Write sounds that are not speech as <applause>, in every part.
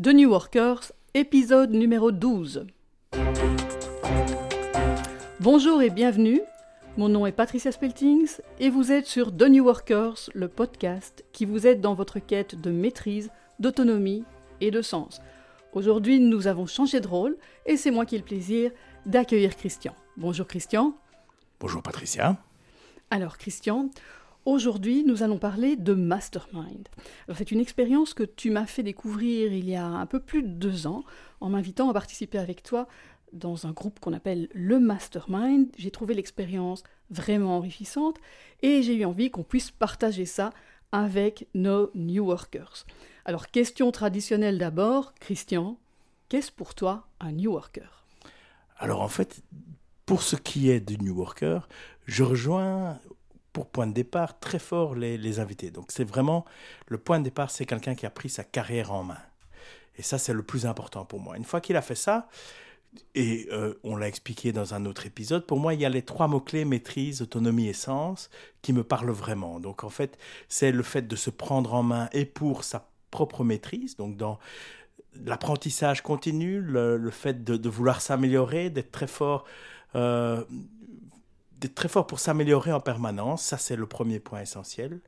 The New Workers, épisode numéro 12. Bonjour et bienvenue. Mon nom est Patricia Speltings et vous êtes sur The New Workers, le podcast qui vous aide dans votre quête de maîtrise, d'autonomie et de sens. Aujourd'hui, nous avons changé de rôle et c'est moi qui ai le plaisir d'accueillir Christian. Bonjour Christian. Bonjour Patricia. Alors Christian, aujourd'hui nous allons parler de Mastermind. C'est une expérience que tu m'as fait découvrir il y a un peu plus de deux ans en m'invitant à participer avec toi dans un groupe qu'on appelle le Mastermind. J'ai trouvé l'expérience vraiment enrichissante et j'ai eu envie qu'on puisse partager ça avec nos New Workers. Alors question traditionnelle d'abord, Christian, qu'est-ce pour toi un New Worker? Alors en fait, pour ce qui est du New Worker, je rejoins pour point de départ très fort les, invités. Donc c'est vraiment le point de départ, c'est quelqu'un qui a pris sa carrière en main. Et ça, c'est le plus important pour moi. Une fois qu'il a fait ça, et euh, on l'a expliqué dans un autre épisode, pour moi, il y a les trois mots-clés, maîtrise, autonomie et sens, qui me parlent vraiment. Donc en fait, c'est le fait de se prendre en main et pour sa propre maîtrise, donc dans l'apprentissage continu, le, fait de, vouloir s'améliorer, d'être très fort euh, d'être très fort pour s'améliorer en permanence, ça c'est le premier point essentiel.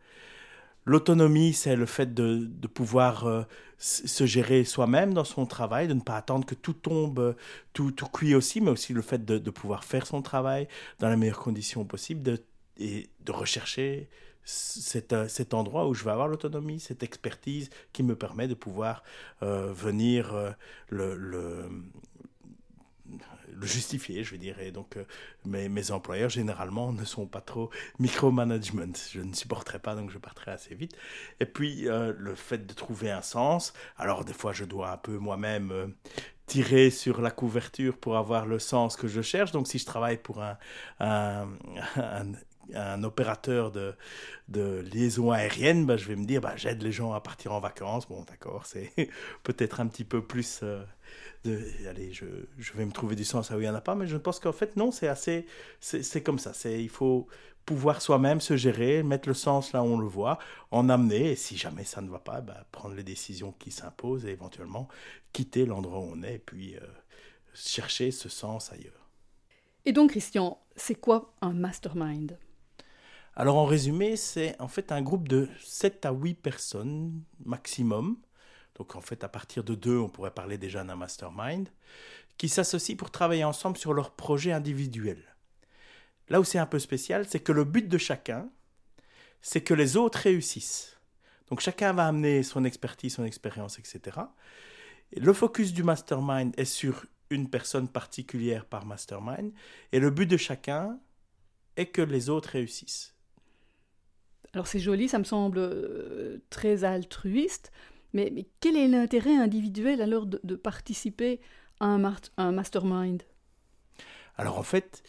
L'autonomie, c'est le fait de, pouvoir euh, se gérer soi-même dans son travail, de ne pas attendre que tout tombe, tout, tout cuit aussi, mais aussi le fait de, pouvoir faire son travail dans les meilleures conditions possibles de, et de rechercher cet, euh, cet endroit où je vais avoir l'autonomie, cette expertise qui me permet de pouvoir euh, venir le, le justifier, je. Et donc, euh, mes, mes, employeurs, généralement, ne sont pas trop micromanagement. Je ne supporterai pas, donc je partirai assez vite. Et puis, euh, le fait de trouver un sens. Alors, des fois, je dois un peu moi-même euh, tirer sur la couverture pour avoir le sens que je cherche. Donc, si je travaille pour un, un, <laughs> un opérateur de, de liaison aérienne, bah, je vais me dire, bah, j'aide les gens à partir en vacances. Bon, d'accord, c'est <laughs> peut-être un petit peu plus de, allez, je, je, vais me trouver du sens là où il n'y en a pas, mais je pense qu'en fait, non, c'est assez, c'est comme ça. C'est, il faut pouvoir soi-même se gérer, mettre le sens là où on le voit, en amener, et si jamais ça ne va pas, bah, prendre les décisions qui s'imposent et éventuellement quitter l'endroit où on est, et puis euh, chercher ce sens ailleurs. Et donc, Christian, c'est quoi un mastermind? Alors en résumé, c'est en fait un groupe de 7 à 8 personnes maximum donc en fait, à partir de deux, on pourrait parler déjà d'un mastermind, qui s'associent pour travailler ensemble sur leur projet individuel. Là où c'est un peu spécial, c'est que le but de chacun, c'est que les autres réussissent. Donc chacun va amener son expertise, son expérience, etc. le focus du mastermind est sur une personne particulière par mastermind, et le but de chacun est que les autres réussissent. Alors c'est joli, ça me semble euh, très altruiste, mais, quel est l'intérêt individuel alors de, participer à un, mastermind? Alors en fait,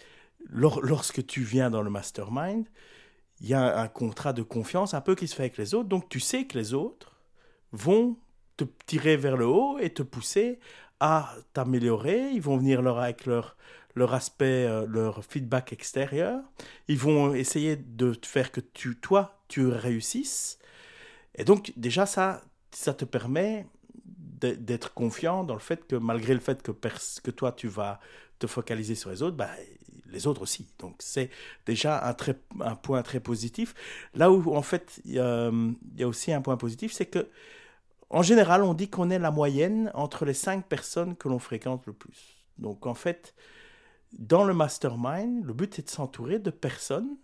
lorsque tu viens dans le mastermind, il y a un contrat de confiance un peu qui se fait avec les autres. Donc tu sais que les autres vont te tirer vers le haut et te pousser à t'améliorer. Ils vont venir leur, avec leur, leur aspect, euh, leur feedback extérieur. Ils vont essayer de faire que toi, tu réussisses. Et donc déjà ça, ça te permet d'être confiant dans le fait que malgré le fait que, que toi tu vas te focaliser sur les autres, bah, les autres aussi. Donc c'est déjà un, très, un point très positif. Là où en fait il y, a aussi un point positif, c'est que en général on dit qu'on est la moyenne entre les cinq personnes que l'on fréquente le plus. Donc en fait, dans le mastermind, le but est de s'entourer de personnes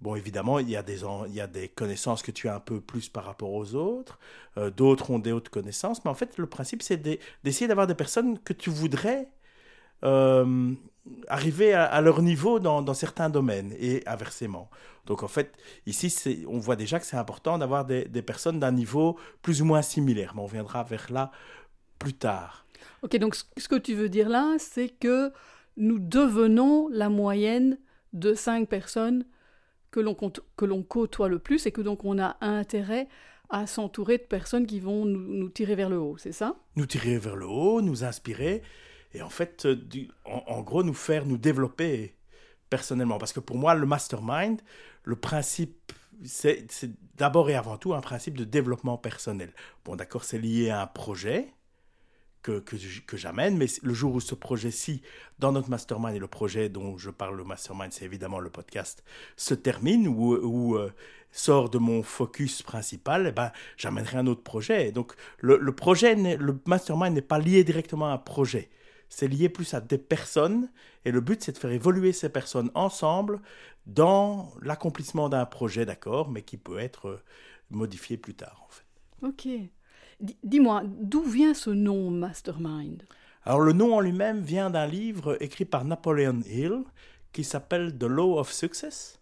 Bon, évidemment, il y, a des, connaissances que tu as un peu plus par rapport aux autres, euh, d'autres ont des autres connaissances, mais en fait, le principe, c'est d'essayer d'avoir des personnes que tu voudrais euh, arriver à, leur niveau dans, dans, certains domaines et inversement. Donc, en fait, ici, on voit déjà que c'est important d'avoir des, des, personnes d'un niveau plus ou moins similaire, mais on viendra vers là plus tard. Ok, donc ce que tu veux dire là, c'est que nous devenons la moyenne de cinq personnes que l'on, côtoie le plus et que donc on a intérêt à s'entourer de personnes qui vont nous, tirer vers le haut, c'est ça? Nous tirer vers le haut, nous inspirer et en fait, euh, en, gros, nous faire nous développer personnellement. Parce que pour moi, le mastermind, le principe c'est d'abord et avant tout un principe de développement personnel. Bon, d'accord, c'est lié à un projet que, que, j'amène, mais le jour où ce projet-ci, dans notre mastermind, et le projet dont je parle, le mastermind, c'est évidemment le podcast, se termine, ou, euh, sort de mon focus principal, eh ben, j'amènerai un autre projet. Donc, le, le projet, le mastermind n'est pas lié directement à un projet. C'est lié plus à des personnes, et le but, c'est de faire évoluer ces personnes ensemble dans l'accomplissement d'un projet, d'accord, mais qui peut être euh, modifié plus tard, en fait. Ok. Dis-moi, d'où vient ce nom Mastermind? Alors, le nom en lui-même vient d'un livre écrit par Napoleon Hill qui s'appelle The Law of Success.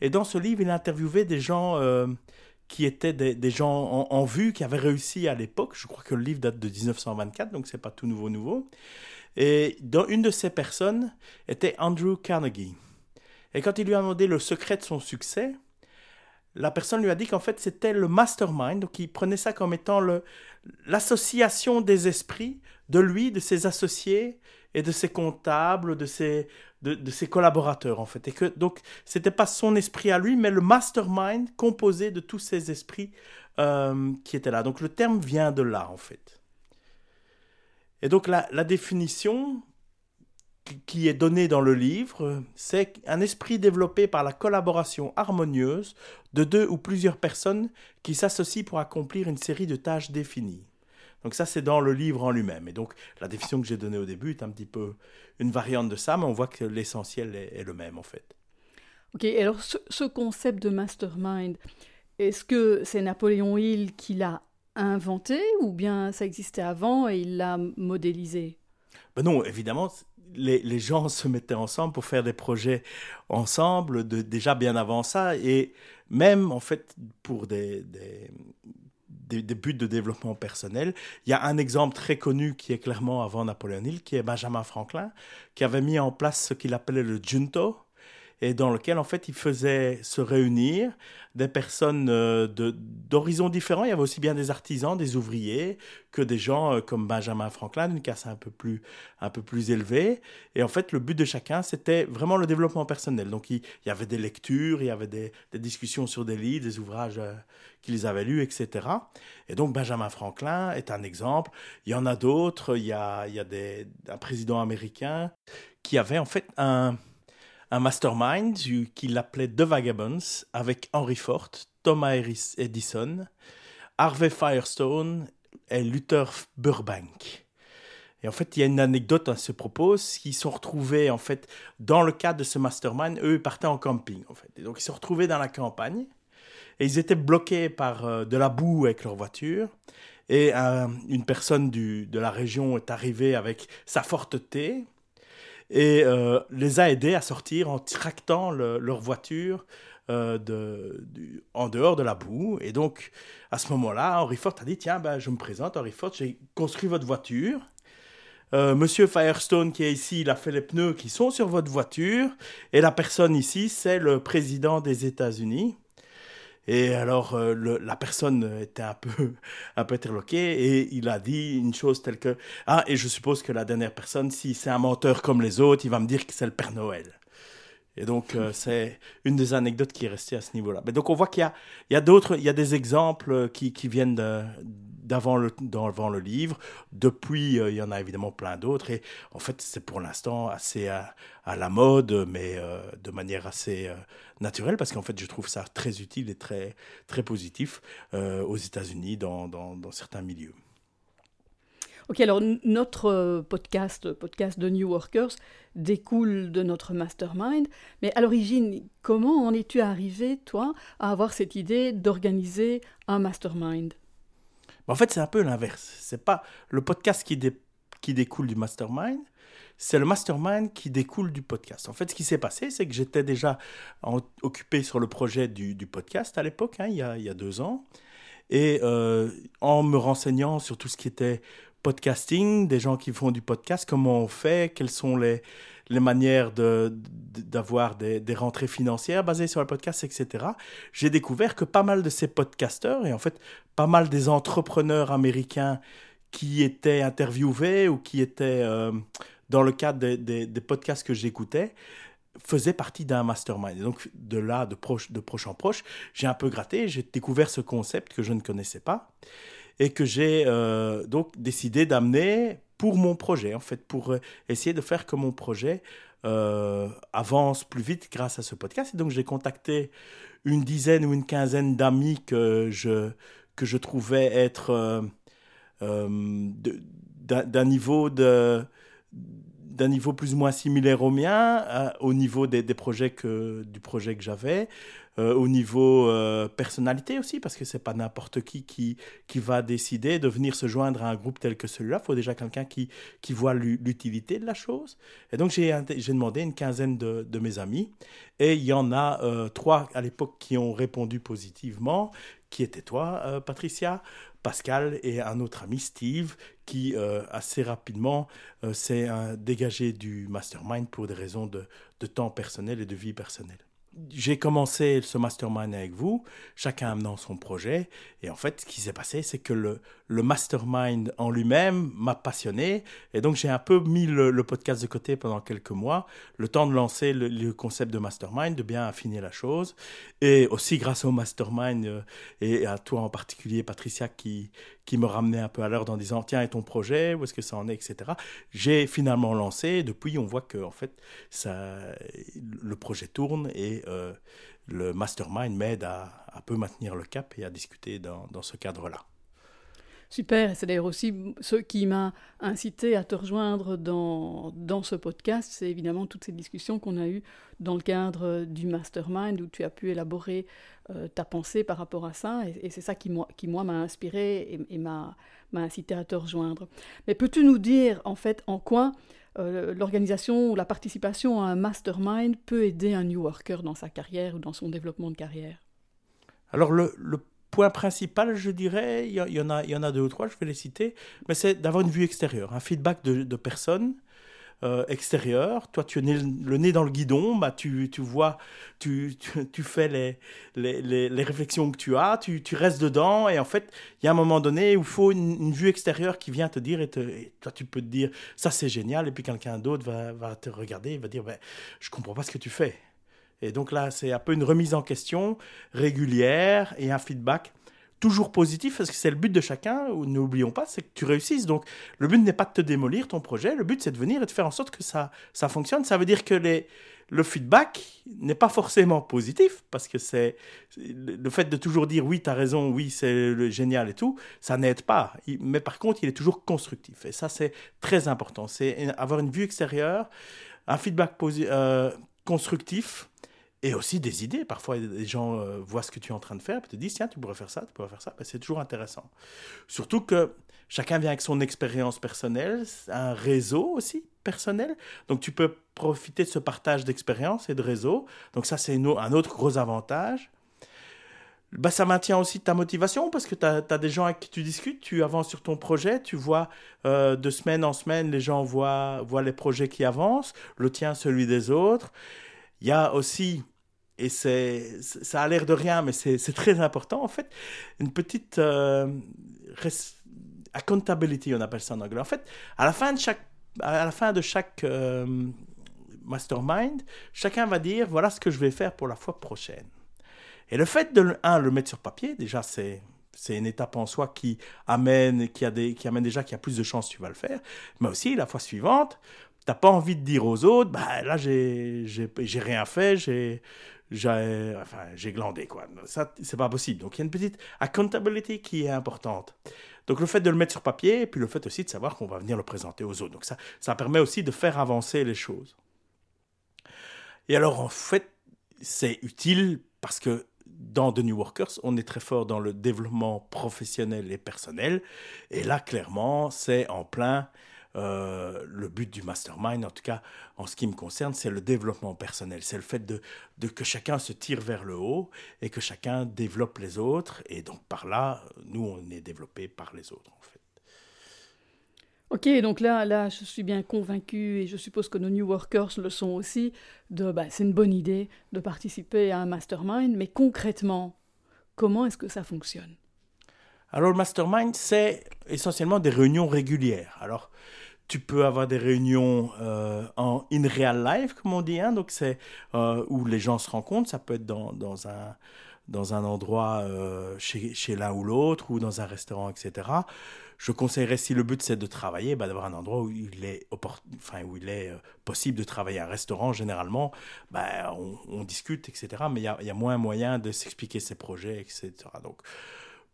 Et dans ce livre, il a interviewé des gens euh, qui étaient des, gens en, vue, qui avaient réussi à l'époque. Je crois que le livre date de 1924, donc c'est pas tout nouveau nouveau. Et dans une de ces personnes était Andrew Carnegie. Et quand il lui a demandé le secret de son succès, la personne lui a dit qu'en fait c'était le mastermind, donc il prenait ça comme étant l'association des esprits de lui, de ses associés et de ses comptables, de ses, de, ses collaborateurs en fait. Et que donc c'était pas son esprit à lui, mais le mastermind composé de tous ces esprits euh, qui étaient là. Donc le terme vient de là en fait. Et donc la, la définition qui est donnée dans le livre, c'est un esprit développé par la collaboration harmonieuse de deux ou plusieurs personnes qui s'associent pour accomplir une série de tâches définies. Donc ça, c'est dans le livre en lui-même. Et donc la définition que j'ai donnée au début est un petit peu une variante de ça, mais on voit que l'essentiel est, le même en fait. Ok, alors ce, ce concept de mastermind, est-ce que c'est Napoléon Hill qui l'a inventé ou bien ça existait avant et il l'a modélisé? Ben Non, évidemment, les, gens se mettaient ensemble pour faire des projets ensemble de, déjà bien avant ça et même en fait pour des, des, buts de développement personnel. Il y a un exemple très connu qui est clairement avant Napoléon Hill, qui est Benjamin Franklin, qui avait mis en place ce qu'il appelait le junto, et dans lequel en fait il faisait se réunir des personnes euh, d'horizons différents. Il y avait aussi bien des artisans, des ouvriers, que des gens euh, comme Benjamin Franklin, d'une casse un peu plus un peu plus élevée. Et en fait, le but de chacun, c'était vraiment le développement personnel. Donc il, y avait des lectures, il y avait des, des discussions sur des livres, des ouvrages euh, qu'ils avaient lus, etc. Et donc Benjamin Franklin est un exemple. Il y en a d'autres. Il y a, il y a des, un président américain qui avait en fait un un mastermind qu'il appelait The Vagabonds avec Henry Ford, Thomas Edison, Harvey Firestone et Luther Burbank. Et en fait, il y a une anecdote à ce propos. Ils sont retrouvés, en fait, dans le cadre de ce mastermind, eux, partaient en camping, en fait. Et donc, ils se retrouvaient dans la campagne. Et ils étaient bloqués par euh, de la boue avec leur voiture. Et une personne de la région est arrivée avec sa forte thé et euh, les a aidés à sortir en tractant leur voiture euh, de, en dehors de la boue. Et donc, à ce moment-là, Henry Ford a dit Tiens, ben, je me présente, Henry Ford, j'ai construit votre voiture. Euh, Monsieur Firestone qui est ici, il a fait les pneus qui sont sur votre voiture. Et la personne ici, c'est le président des États-Unis. Et alors, euh, la personne était un peu, <laughs> un peu interloquée et il a dit une chose telle que Ah, et je suppose que la dernière personne, si c'est un menteur comme les autres, il va me dire que c'est le Père Noël. Et donc, euh, c'est une des anecdotes qui est restée à ce niveau-là. Mais donc, on voit qu'il y a, il y a d'autres, il y a des exemples qui, qui viennent de, d'avant le, d'avant le livre. Depuis, euh, il y en a évidemment plein d'autres. Et en fait, c'est pour l'instant assez à, la mode, mais euh, de manière assez euh, naturelle, parce qu'en fait, je trouve ça très utile et très, très positif aux États-Unis dans, dans, dans certains milieux. Ok, alors notre podcast, podcast de New Workers, découle de notre mastermind. Mais à l'origine, comment en es-tu arrivé, toi, à avoir cette idée d'organiser un mastermind? En fait, c'est un peu l'inverse. C'est pas le podcast qui, découle du mastermind, c'est le mastermind qui découle du podcast. En fait, ce qui s'est passé, c'est que j'étais déjà occupé sur le projet du, podcast à l'époque, hein, il, y a, deux ans. Et euh, en me renseignant sur tout ce qui était podcasting, des gens qui font du podcast, comment on fait, quelles sont les, les manières d'avoir de, des, des, rentrées financières basées sur le podcast, etc., j'ai découvert que pas mal de ces podcasteurs, et en fait pas mal des entrepreneurs américains qui étaient interviewés ou qui étaient euh, dans le cadre des, des, podcasts que j'écoutais, faisait partie d'un mastermind. Et donc de là, de proche, de proche en proche, j'ai un peu gratté, j'ai découvert ce concept que je ne connaissais pas et que j'ai euh, donc décidé d'amener pour mon projet, en fait, pour euh, essayer de faire que mon projet euh, avance plus vite grâce à ce podcast. Et donc j'ai contacté une dizaine ou une quinzaine d'amis que je, que je trouvais être d'un niveau de d'un niveau plus ou moins similaire au mien, euh, au niveau des, projets que, du projet que j'avais, euh, au niveau euh, personnalité aussi, parce que c'est pas n'importe qui, qui qui va décider de venir se joindre à un groupe tel que celui-là. Il faut déjà quelqu'un qui, qui voit l'utilité de la chose. Et donc j'ai demandé une quinzaine de, de, mes amis, et il y en a trois à l'époque qui ont répondu positivement, qui étaient toi, Patricia, Pascal et un autre ami, Steve, qui euh, assez rapidement euh, s'est euh, dégagé du mastermind pour des raisons de, de temps personnel et de vie personnelle j'ai commencé ce mastermind avec vous, chacun amenant son projet. Et en fait, ce qui s'est passé, c'est que le, le mastermind en lui-même m'a passionné. Et donc, j'ai un peu mis le, podcast de côté pendant quelques mois, le temps de lancer le, concept de mastermind, de bien affiner la chose. Et aussi grâce au mastermind euh, et à toi en particulier, Patricia, qui, qui me ramenait un peu à l'heure en disant tiens, et ton projet, où est-ce que ça en est, etc. J'ai finalement lancé. Depuis, on voit que en fait, ça, le projet tourne et euh, le mastermind m'aide à, à peu maintenir le cap et à discuter dans, dans ce cadre-là. Super, c'est d'ailleurs aussi ce qui m'a incité à te rejoindre dans, dans ce podcast, c'est évidemment toutes ces discussions qu'on a eues dans le cadre du mastermind où tu as pu élaborer euh, ta pensée par rapport à ça, et, c'est ça qui, moi, qui, moi, m'a inspiré et, m'a incité à te rejoindre. Mais peux-tu nous dire, en fait, en quoi euh, l'organisation ou la participation à un mastermind peut aider un New Worker dans sa carrière ou dans son développement de carrière? Alors, le point principal, je dirais, il y, en a, a deux ou trois, je vais les citer, mais c'est d'avoir une vue extérieure, un feedback de, de personnes euh, extérieures. Toi, tu es le nez dans le guidon, bah, tu, tu vois, tu, tu, fais les, les, les, réflexions que tu as, tu, tu, restes dedans, et en fait, il y a un moment donné où il faut une, vue extérieure qui vient te dire, et, toi, tu peux te dire, ça c'est génial, et puis quelqu'un d'autre va, va, te regarder, il va dire, ben, je comprends pas ce que tu fais. Et donc là, c'est un peu une remise en question régulière et un feedback toujours positif parce que c'est le but de chacun. N'oublions pas, c'est que tu réussisses. Donc le but n'est pas de te démolir ton projet, le but c'est de venir et de faire en sorte que ça, ça fonctionne. Ça veut dire que le feedback n'est pas forcément positif parce que c'est le fait de toujours dire oui, tu as raison, oui, c'est génial et tout, ça n'aide pas. Mais par contre, il est toujours constructif. Et ça, c'est très important. C'est avoir une vue extérieure, un feedback euh, constructif et aussi des idées. Parfois, les gens euh, voient ce que tu es en train de faire et te disent tiens, tu pourrais faire ça, tu pourrais faire ça. Ben, c'est toujours intéressant. Surtout que chacun vient avec son expérience personnelle, un réseau aussi personnel. Donc, tu peux profiter de ce partage d'expérience et de réseau. Donc, ça, c'est un autre gros avantage. Ben, ça maintient aussi ta motivation parce que tu as, des gens avec qui tu discutes, tu avances sur ton projet, tu vois euh, de semaine en semaine, les gens voient, voient les projets qui avancent, le tien, celui des autres. Il y a aussi, et c'est, ça a l'air de rien, mais c'est, très important en fait, une petite euh, accountability, on appelle ça en anglais. En fait, à la fin de chaque, à la fin de chaque euh, mastermind, chacun va dire voilà ce que je vais faire pour la fois prochaine. Et le fait de un, le mettre sur papier, déjà c'est c'est une étape en soi qui amène, qui, a des, qui amène déjà qu'il y a plus de chances que tu vas le faire. Mais aussi, la fois suivante, t'as pas envie de dire aux autres, bah là j'ai rien fait, j'ai glandé quoi. Ça c'est pas possible. Donc il y a une petite accountability qui est importante. Donc le fait de le mettre sur papier et puis le fait aussi de savoir qu'on va venir le présenter aux autres. Donc ça ça permet aussi de faire avancer les choses. Et alors en fait c'est utile parce que dans The New Workers, on est très fort dans le développement professionnel et personnel. Et là, clairement, c'est en plein euh, le but du mastermind, en tout cas en ce qui me concerne, c'est le développement personnel. C'est le fait de, que chacun se tire vers le haut et que chacun développe les autres. Et donc par là, nous, on est développé par les autres, en fait. Ok, donc là, là, je suis bien convaincu et je suppose que nos New Workers le sont aussi. De, bah, c'est une bonne idée de participer à un mastermind, mais concrètement, comment est-ce que ça fonctionne? Alors le mastermind, c'est essentiellement des réunions régulières. Alors tu peux avoir des réunions en in real life, comme on dit, hein, donc c'est où les gens se rencontrent. Ça peut être dans, dans un dans un endroit chez, chez l'un ou l'autre ou dans un restaurant, etc je conseillerais, si le but c'est de travailler, bah, d'avoir un endroit où il est, enfin, où il est euh, possible de travailler. Un restaurant, généralement, bah, on, discute, etc. Mais il y a, y a, moins moyen de s'expliquer ses projets, etc. Donc,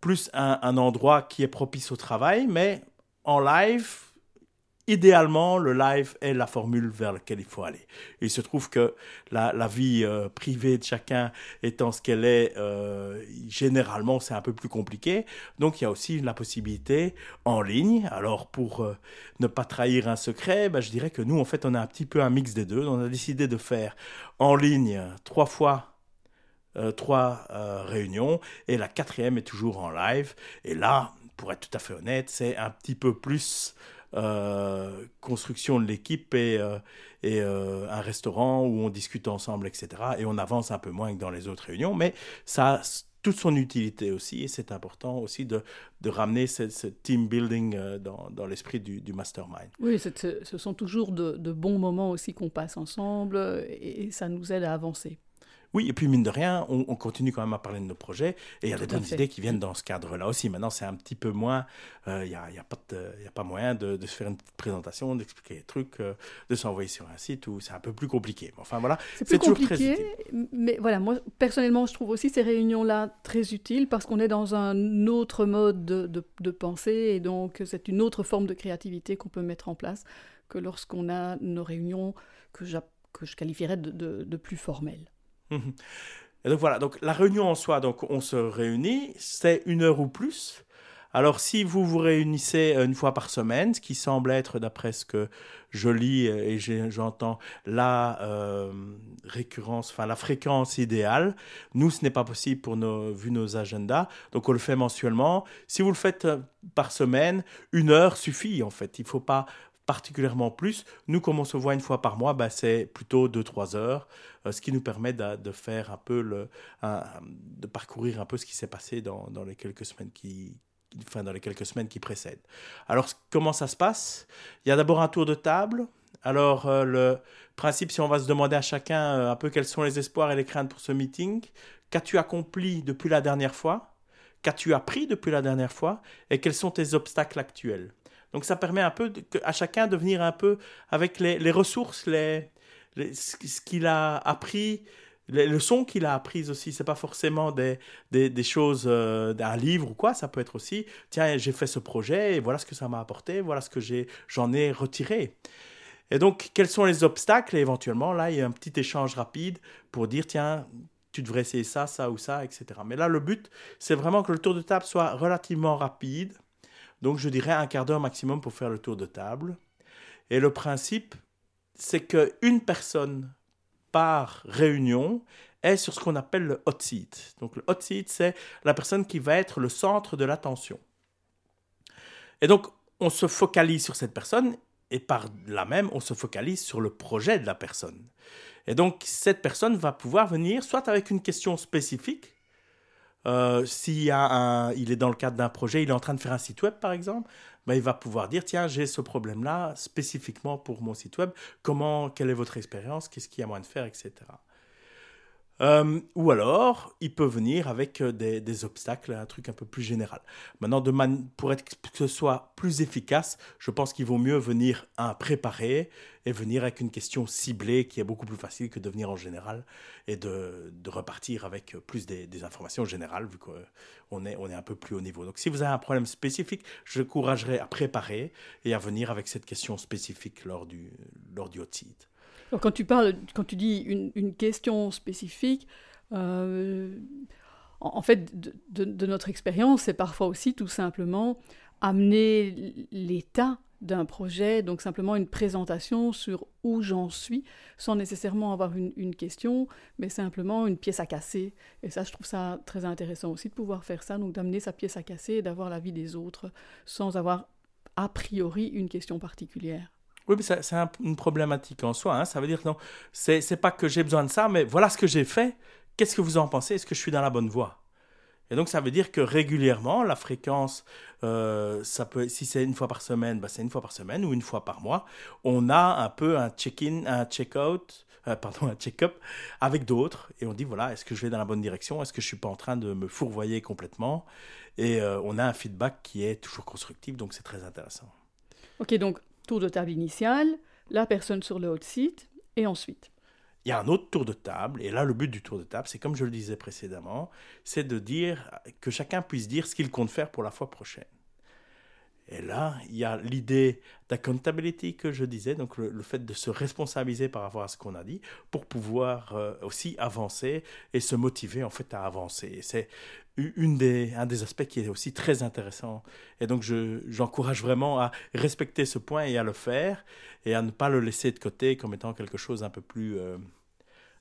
plus un, endroit qui est propice au travail, mais en live, idéalement, le live est la formule vers laquelle il faut aller. Il se trouve que la, vie euh, privée de chacun étant ce qu'elle est, euh, généralement, c'est un peu plus compliqué. Donc, il y a aussi la possibilité en ligne. Alors, pour euh, ne pas trahir un secret, ben, je dirais que nous, en fait, on a un petit peu un mix des deux. On a décidé de faire en ligne trois fois trois réunions et la quatrième est toujours en live. Et là, pour être tout à fait honnête, c'est un petit peu plus euh, construction de l'équipe et, euh, et euh, un restaurant où on discute ensemble, etc. Et on avance un peu moins que dans les autres réunions, mais ça a toute son utilité aussi, et c'est important aussi de, de ramener ce, team building dans, dans l'esprit du, mastermind. Oui, ce sont toujours de bons moments aussi qu'on passe ensemble, et ça nous aide à avancer. Oui, et puis mine de rien, on, continue quand même à parler de nos projets et il y a des bonnes idées qui viennent dans ce cadre-là aussi. Maintenant, c'est un petit peu moins, euh, il n'y a, y a, pas a pas moyen de, se faire une petite présentation, d'expliquer les trucs, euh, de s'envoyer sur un site où c'est un peu plus compliqué. Enfin voilà, c'est toujours compliqué, mais voilà, moi personnellement, je trouve aussi ces réunions-là très utiles parce qu'on est dans un autre mode de, de pensée et donc c'est une autre forme de créativité qu'on peut mettre en place que lorsqu'on a nos réunions que, que je qualifierais de, de plus formelles. Et donc voilà, donc la réunion en soi, donc on se réunit, c'est une heure ou plus. Alors si vous vous réunissez une fois par semaine, ce qui semble être, d'après ce que je lis et j'entends, la euh, récurrence, enfin la fréquence idéale, nous ce n'est pas possible pour vu nos agendas, donc on le fait mensuellement. Si vous le faites euh, par semaine, une heure suffit en fait. Il faut pas particulièrement plus. Nous, comme on se voit une fois par mois, bah, c'est plutôt 2-3 heures, euh, ce qui nous permet de, faire un peu le, de parcourir un peu ce qui s'est passé dans, dans, les quelques semaines qui, dans les quelques semaines qui précèdent. Alors, comment ça se passe? Il y a d'abord un tour de table. Alors, euh, le principe, si on va se demander à chacun euh, un peu quels sont les espoirs et les craintes pour ce meeting, qu'as-tu accompli depuis la dernière fois? Qu'as-tu appris depuis la dernière fois? Et quels sont tes obstacles actuels? Donc ça permet un peu à chacun de venir un peu avec les, ressources, ce qu'il a appris, les leçons qu'il a apprises aussi. C'est pas forcément des, des, choses euh, d'un livre ou quoi. Ça peut être aussi, tiens, j'ai fait ce projet et voilà ce que ça m'a apporté, voilà ce que j'en ai retiré. Et donc, quels sont les obstacles? Et éventuellement, là, il y a un petit échange rapide pour dire, tiens, tu devrais essayer ça, ça ou ça, etc. Mais là, le but, c'est vraiment que le tour de table soit relativement rapide donc je dirais un quart d'heure maximum pour faire le tour de table. Et le principe, c'est qu'une personne par réunion est sur ce qu'on appelle le hot seat. Donc le hot seat, c'est la personne qui va être le centre de l'attention. Et donc on se focalise sur cette personne et par là même, on se focalise sur le projet de la personne. Et donc cette personne va pouvoir venir soit avec une question spécifique, euh, s'il il est dans le cadre d'un projet, il est en train de faire un site web par exemple, ben, il va pouvoir dire tiens j'ai ce problème-là spécifiquement pour mon site web. Comment, quelle est votre expérience, qu'est-ce qu'il y a moins de faire, etc. Euh, ou alors, il peut venir avec euh, des, obstacles, un truc un peu plus général. Maintenant, pour que ce soit plus efficace, je pense qu'il vaut mieux venir un préparé et venir avec une question ciblée qui est beaucoup plus facile que de venir en général et de, repartir avec plus des, informations générales vu qu'on est, un peu plus haut niveau. Donc, si vous avez un problème spécifique, je encouragerais à préparer et à venir avec cette question spécifique lors du, lors du hot quand tu parles, quand tu dis une, question spécifique, euh, en, fait, de, notre expérience, c'est parfois aussi tout simplement amener l'état d'un projet, donc simplement une présentation sur où j'en suis, sans nécessairement avoir une, une, question, mais simplement une pièce à casser. Et ça, je trouve ça très intéressant aussi de pouvoir faire ça, donc d'amener sa pièce à casser et d'avoir l'avis des autres sans avoir a priori une question particulière. Oui, mais c'est une problématique en soi. Hein. Ça veut dire non, c'est pas que j'ai besoin de ça, mais voilà ce que j'ai fait. Qu'est-ce que vous en pensez? Est-ce que je suis dans la bonne voie? Et donc ça veut dire que régulièrement, la fréquence, euh, si c'est une fois par semaine, bah, c'est une fois par semaine ou une fois par mois, on a un peu un check-in, un check-out, euh, pardon, un check-up avec d'autres, et on dit voilà, est-ce que je vais dans la bonne direction, est-ce que je suis pas en train de me fourvoyer complètement, et euh, on a un feedback qui est toujours constructif, donc c'est très intéressant. Ok, donc tour de table initial, la personne sur le hot site, et ensuite il y a un autre tour de table, et là, le but du tour de table, c'est comme je le disais précédemment, c'est de dire que chacun puisse dire ce qu'il compte faire pour la fois prochaine. Et là, il y a l'idée d'accountability que je disais, donc le, fait de se responsabiliser par rapport à ce qu'on a dit pour pouvoir euh, aussi avancer et se motiver en fait à avancer. C'est une des, un des aspects qui est aussi très intéressant. Et donc, j'encourage vraiment à respecter ce point et à le faire et à ne pas le laisser de côté comme étant quelque chose d'un peu plus, euh,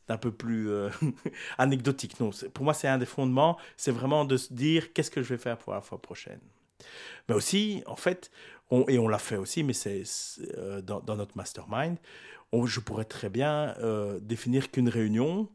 d'un peu plus euh, <laughs> anecdotique. Non, pour moi, c'est un des fondements. C'est vraiment de se dire qu'est-ce que je vais faire pour la fois prochaine? Mais aussi, en fait, on, et on l'a fait aussi, mais c'est euh, dans, dans, notre mastermind, je pourrais très bien définir qu'une réunion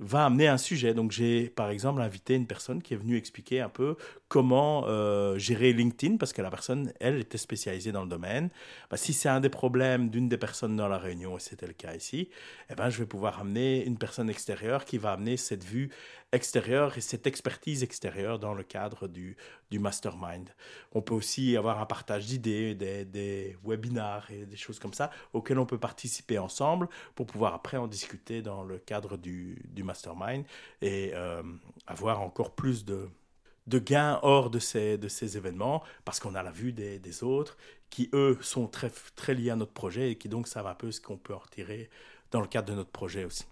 va amener un sujet. Donc j'ai par exemple invité une personne qui est venue expliquer un peu comment euh, gérer LinkedIn, parce que la personne, elle, était spécialisée dans le domaine. Bah, si c'est un des problèmes d'une des personnes dans la réunion, et c'était le cas ici, eh ben, je vais pouvoir amener une personne extérieure qui va amener cette vue extérieure et cette expertise extérieure dans le cadre du, du mastermind. On peut aussi avoir un partage d'idées, des, des webinars et des choses comme ça auxquels on peut participer ensemble pour pouvoir après en discuter dans le cadre du, du mastermind et euh, avoir encore plus de de gains hors de ces, de ces événements, parce qu'on a la vue des, des, autres, qui eux sont très, très liés à notre projet et qui donc savent un peu ce qu'on peut en retirer dans le cadre de notre projet aussi.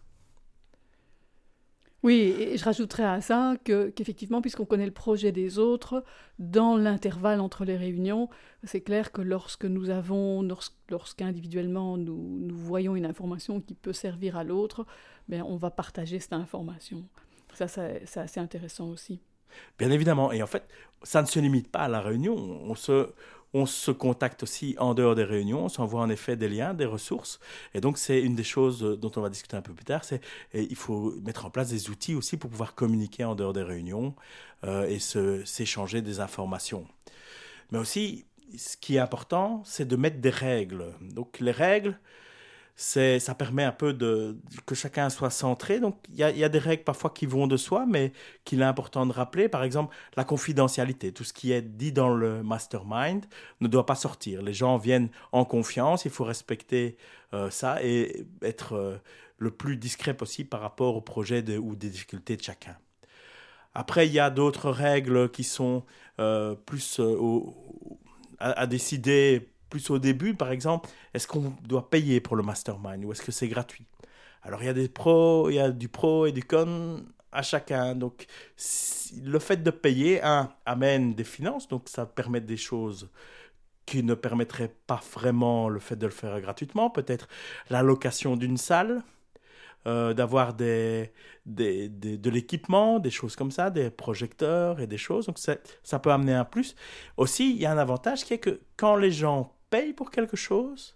Oui, et je rajouterais à ça que, qu'effectivement, puisqu'on connaît le projet des autres, dans l'intervalle entre les réunions, c'est clair que lorsque nous avons, lorsqu'individuellement nous, voyons une information qui peut servir à l'autre, ben, on va partager cette information. Ça, c'est assez intéressant aussi. Bien évidemment. Et en fait, ça ne se limite pas à la réunion. On se, on se contacte aussi en dehors des réunions, on s'envoie en effet des liens, des ressources. Et donc, c'est une des choses dont on va discuter un peu plus tard, c'est il faut mettre en place des outils aussi pour pouvoir communiquer en dehors des réunions euh, et s'échanger des informations. Mais aussi, ce qui est important, c'est de mettre des règles. Donc, les règles, c'est, ça permet un peu de, que chacun soit centré. Donc, il y a, des règles parfois qui vont de soi, mais qu'il est important de rappeler. Par exemple, la confidentialité. Tout ce qui est dit dans le mastermind ne doit pas sortir. Les gens viennent en confiance, il faut respecter euh, ça et être euh, le plus discret possible par rapport au projet ou des difficultés de chacun. Après, il y a d'autres règles qui sont euh, plus à décider plus au début, par exemple, est-ce qu'on doit payer pour le mastermind ou est-ce que c'est gratuit? Alors il y a des pros, il y a du pro et du con à chacun. Donc le fait de payer, un, amène des finances, donc ça permet des choses qui ne permettraient pas vraiment le fait de le faire gratuitement, peut-être la location d'une salle, euh, d'avoir de l'équipement, des choses comme ça, des projecteurs et des choses. Donc ça peut amener un plus. Aussi, il y a un avantage qui est que quand les gens payent pour quelque chose,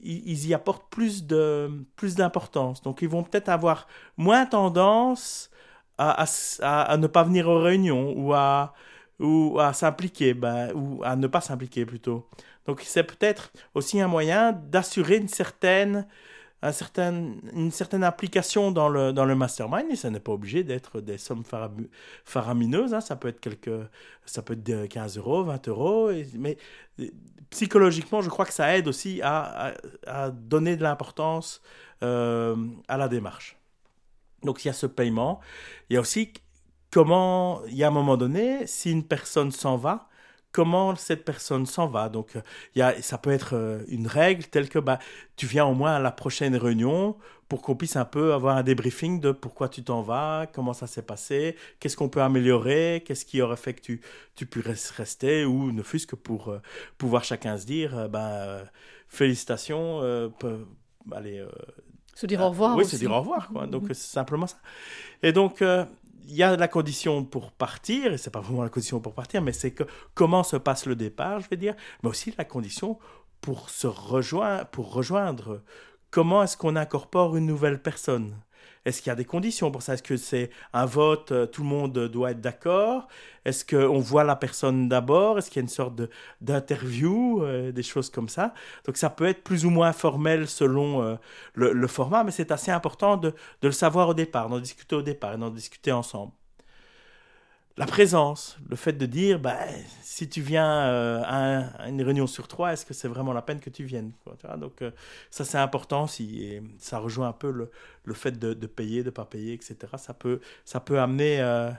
ils, y apportent plus de plus d'importance. Donc ils vont peut-être avoir moins tendance à, à, ne pas venir aux réunions ou à ou à s'impliquer, ben, ou à ne pas s'impliquer plutôt. Donc c'est peut-être aussi un moyen d'assurer une certaine une certaine application dans le, dans le mastermind et ça n'est pas obligé d'être des sommes faramineuses. Hein. Ça peut être quelques, ça peut être 15 euros, 20 euros. mais euh, psychologiquement, je crois que ça aide aussi à, à, donner de l'importance euh, à la démarche. Donc il y a ce paiement. Il y a aussi comment, il y a un moment donné, si une personne s'en va, comment cette personne s'en va. Donc, euh, y a, ça peut être euh, une règle telle que bah, tu viens au moins à la prochaine réunion pour qu'on puisse un peu avoir un débriefing de pourquoi tu t'en vas, comment ça s'est passé, qu'est-ce qu'on peut améliorer, qu'est-ce qui aurait fait que tu, tu puisses rester, ou ne fût-ce que pour euh, pouvoir chacun se dire, bah, félicitations, allez... se dire au revoir. Oui, se dire au revoir. Quoi. Donc, c'est simplement ça. Et donc, il y a la condition pour partir, et c'est pas vraiment la condition pour partir, mais c'est que comment se passe le départ, je vais dire, mais aussi la condition pour se rejoindre, pour rejoindre. Comment est-ce qu'on incorpore une nouvelle personne? Est-ce qu'il y a des conditions pour ça? Est-ce que c'est un vote, euh, tout le monde doit être d'accord? Est-ce qu'on voit la personne d'abord? Est-ce qu'il y a une sorte d'interview, euh, des choses comme ça? Donc ça peut être plus ou moins formel selon euh, le, format, mais c'est assez important de, de le savoir au départ, d'en discuter au départ et d'en discuter ensemble la présence, le fait de dire, bah, si tu viens euh, à, une réunion sur trois, est-ce que c'est vraiment la peine que tu viennes Donc euh, ça c'est important, si, ça rejoint un peu le, le fait de, payer, de pas payer, etc. Ça peut, ça peut amener... Euh,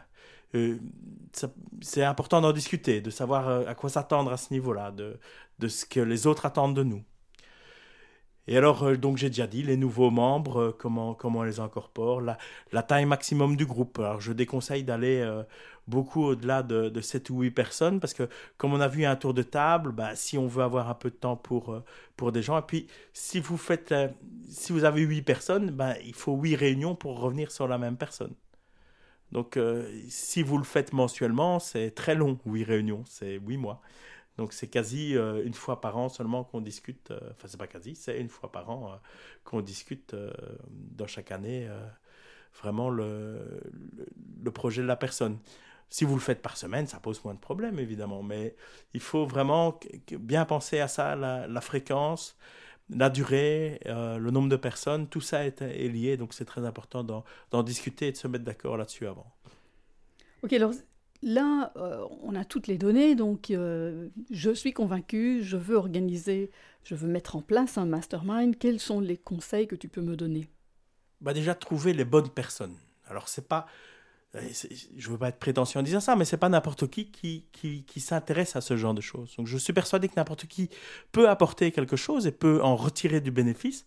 c'est important d'en discuter, de savoir à quoi s'attendre à ce niveau-là, de, de ce que les autres attendent de nous. Et alors, euh, donc j'ai déjà dit, les nouveaux membres, euh, comment, comment on les incorpore, la, taille maximum du groupe. Alors, je déconseille d'aller euh, beaucoup au-delà de, de 7 ou 8 personnes, parce que comme on a vu un tour de table, bah, si on veut avoir un peu de temps pour, pour des gens, et puis si vous, faites, si vous avez 8 personnes, bah, il faut 8 réunions pour revenir sur la même personne. Donc, si vous le faites mensuellement, c'est très long, 8 réunions, c'est 8 mois. Donc c'est quasi euh, une fois par an seulement qu'on discute, euh, enfin c'est pas quasi, c'est une fois par an euh, qu'on discute dans chaque année vraiment le, le, projet de la personne. Si vous le faites par semaine, ça pose moins de problèmes évidemment, mais il faut vraiment bien penser à ça, la, fréquence, la durée, le nombre de personnes, tout ça est, est lié, donc c'est très important d'en discuter et de se mettre d'accord là-dessus avant. Ok, alors Là, euh, on a toutes les données, donc euh, je suis convaincu, je veux organiser, je veux mettre en place un mastermind. Quels sont les conseils que tu peux me donner? Bah Déjà, trouver les bonnes personnes. Alors, c'est pas. Je veux pas être prétentieux en disant ça, mais c'est pas n'importe qui qui, qui, qui s'intéresse à ce genre de choses. Donc, je suis persuadé que n'importe qui peut apporter quelque chose et peut en retirer du bénéfice.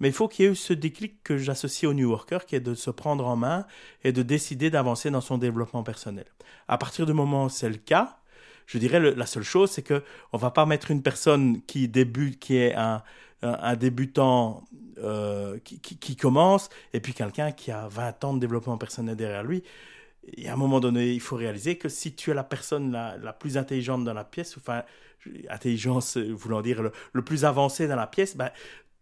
Mais il faut qu'il y ait eu ce déclic que j'associe au New Worker, qui est de se prendre en main et de décider d'avancer dans son développement personnel. À partir du moment où c'est le cas, je dirais la seule chose, c'est que on va pas mettre une personne qui débute, qui est un, un, débutant euh, qui, commence, et puis quelqu'un qui a 20 ans de développement personnel derrière lui. Et à un moment donné, il faut réaliser que si tu es la personne la, la plus intelligente dans la pièce, enfin, intelligence voulant dire le, le plus avancé dans la pièce, ben,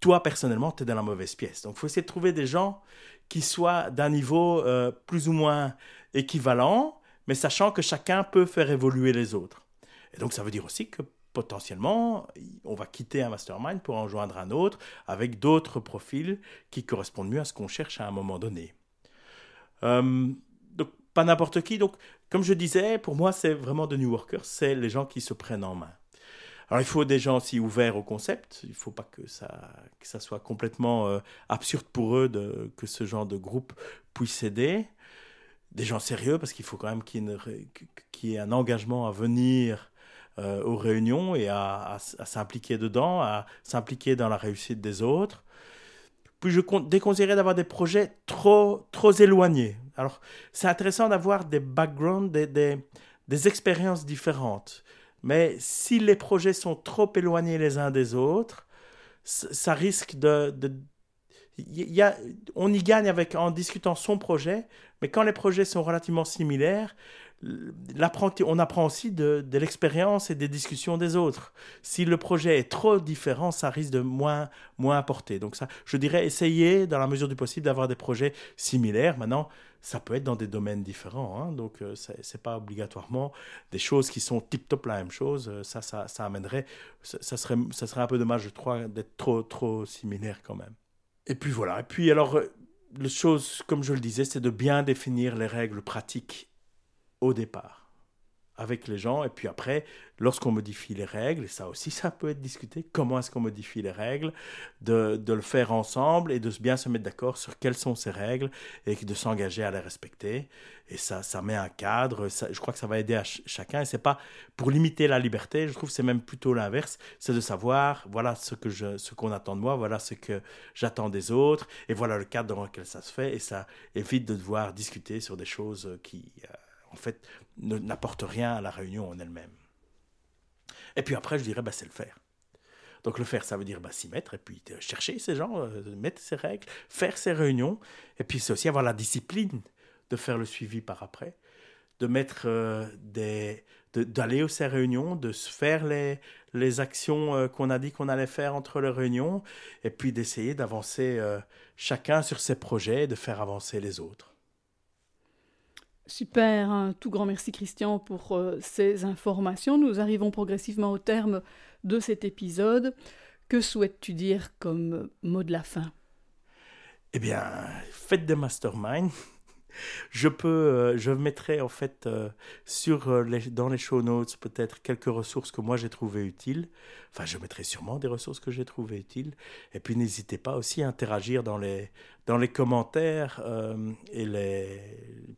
toi, personnellement, tu es dans la mauvaise pièce. Donc, il faut essayer de trouver des gens qui soient d'un niveau euh, plus ou moins équivalent, mais sachant que chacun peut faire évoluer les autres. Et donc, ça veut dire aussi que potentiellement, on va quitter un mastermind pour en joindre un autre avec d'autres profils qui correspondent mieux à ce qu'on cherche à un moment donné. Euh, donc, pas n'importe qui. Donc, comme je disais, pour moi, c'est vraiment de New Workers, c'est les gens qui se prennent en main. Alors il faut des gens aussi ouverts au concept, il ne faut pas que ça, que ça soit complètement euh, absurde pour eux que ce genre de groupe puisse aider. Des gens sérieux, parce qu'il faut quand même qu'il y, ait un engagement à venir euh, aux réunions et à, s'impliquer dedans, à s'impliquer dans la réussite des autres. Puis je déconseillerais d'avoir des projets trop, trop éloignés. Alors c'est intéressant d'avoir des backgrounds, des, des, expériences différentes. Mais si les projets sont trop éloignés les uns des autres, ça risque de... y a, on y gagne avec, en discutant son projet, mais quand les projets sont relativement similaires, on apprend aussi de, l'expérience et des discussions des autres. Si le projet est trop différent, ça risque de moins, moins apporter. Donc ça, je dirais, essayer, dans la mesure du possible, d'avoir des projets similaires. Maintenant, ça peut être dans des domaines différents. Hein, donc, euh, ce n'est pas obligatoirement des choses qui sont tip-top la même chose. Euh, ça, ça, ça amènerait. Ça, serait, ça serait un peu dommage, je crois, d'être trop, trop similaire quand même. Et puis voilà. Et puis, alors, euh, la chose, comme je le disais, c'est de bien définir les règles pratiques au départ avec les gens. Et puis après, lorsqu'on modifie les règles, et ça aussi, ça peut être discuté, comment est-ce qu'on modifie les règles, de, de, le faire ensemble et de bien se mettre d'accord sur quelles sont ces règles et de s'engager à les respecter. Et ça, ça met un cadre, je crois que ça va aider à chacun. Et c'est pas pour limiter la liberté, je trouve que c'est même plutôt l'inverse, c'est de savoir, voilà ce que je, ce qu'on attend de moi, voilà ce que j'attends des autres, et voilà le cadre dans lequel ça se fait, et ça évite de devoir discuter sur des choses qui... Euh, en fait, n'apporte rien à la réunion en elle-même. Et puis après, je dirais, bah, c'est le faire. Donc le faire, ça veut dire bah, s'y mettre et puis chercher ces gens, euh, mettre ces règles, faire ces réunions. Et puis c'est aussi avoir la discipline de faire le suivi par après, de mettre euh, des, d'aller aux ces réunions, de se faire les, les actions euh, qu'on a dit qu'on allait faire entre les réunions, et puis d'essayer d'avancer chacun sur ses projets, de faire avancer les autres. Super, un tout grand merci Christian pour euh, ces informations. Nous arrivons progressivement au terme de cet épisode. Que souhaites-tu dire comme mot de la fin? Eh bien, faites des masterminds, je peux, euh, je mettrai en fait euh, sur euh, les, dans les show notes peut-être quelques ressources que moi j'ai trouvées utiles. Enfin, je mettrai sûrement des ressources que j'ai trouvées utiles. Et puis n'hésitez pas aussi à interagir dans les dans les commentaires et les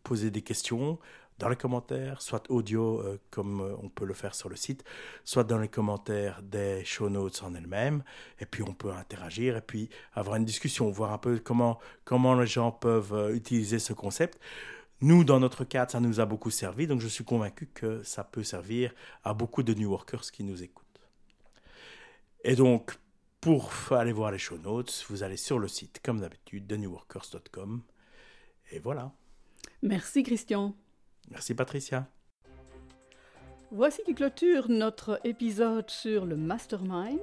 poser des questions dans les commentaires, soit audio euh, comme euh, on peut le faire sur le site, soit dans les commentaires des show notes en elles-mêmes. Et puis on peut interagir et puis avoir une discussion, voir un peu comment, comment les gens peuvent euh, utiliser ce concept. Nous, dans notre cadre, ça nous a beaucoup servi, donc je suis convaincu que ça peut servir à beaucoup de New Workers qui nous écoutent. Et donc, pour aller voir les show notes, vous allez sur le site, comme d'habitude, de newworkers.com. Et voilà. Merci Christian. Merci Patricia. Voici qui clôture notre épisode sur le mastermind.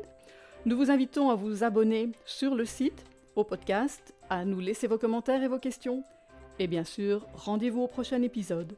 Nous vous invitons à vous abonner sur le site, au podcast, à nous laisser vos commentaires et vos questions. Et bien sûr, rendez-vous au prochain épisode.